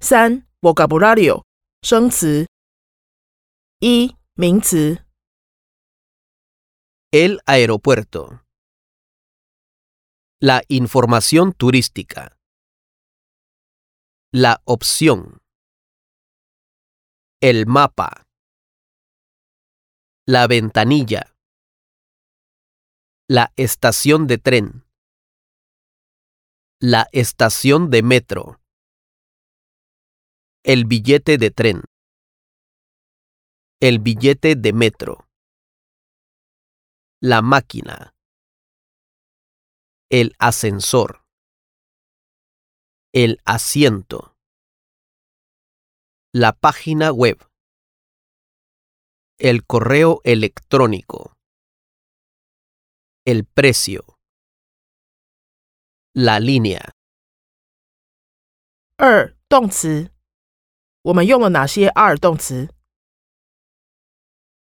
三 vocabulario 生词。一名词 El aeropuerto. La información turística. La opción. El mapa. La ventanilla. La estación de tren. La estación de metro. El billete de tren. El billete de metro. La máquina. El ascensor. El asiento. La página web. El correo electrónico. El precio. La línea. 二动词， 我们用了哪些 are 动词？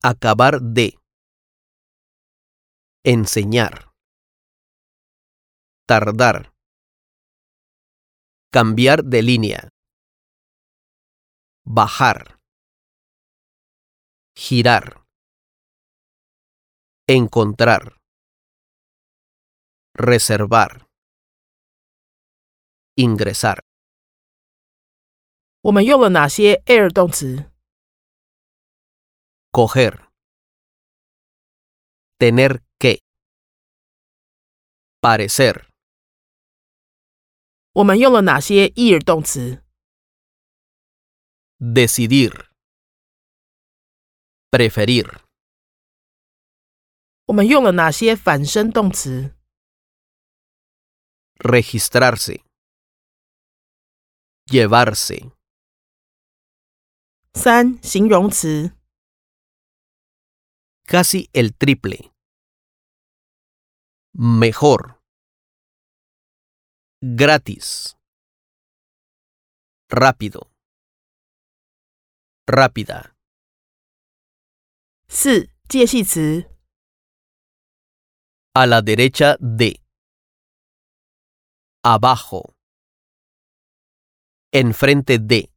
Acabar de. Enseñar. Tardar. Cambiar de línea. Bajar. Girar. Encontrar. Reservar. Ingresar. 我们用了哪些 air 动词？Coger. Tener que. Parecer. 我们用了哪些 ear 动词？Decidir. Preferir. 我们用了哪些反身动词？Registrarse. Llevarse. 三形容词， Casi el triple. Mejor. Gratis. Rápido. Rápida. 四介系词， A la derecha de. Abajo. Enfrente de.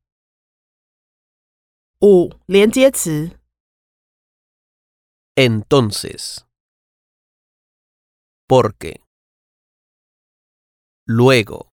五连接词， Entonces. Porque. Luego.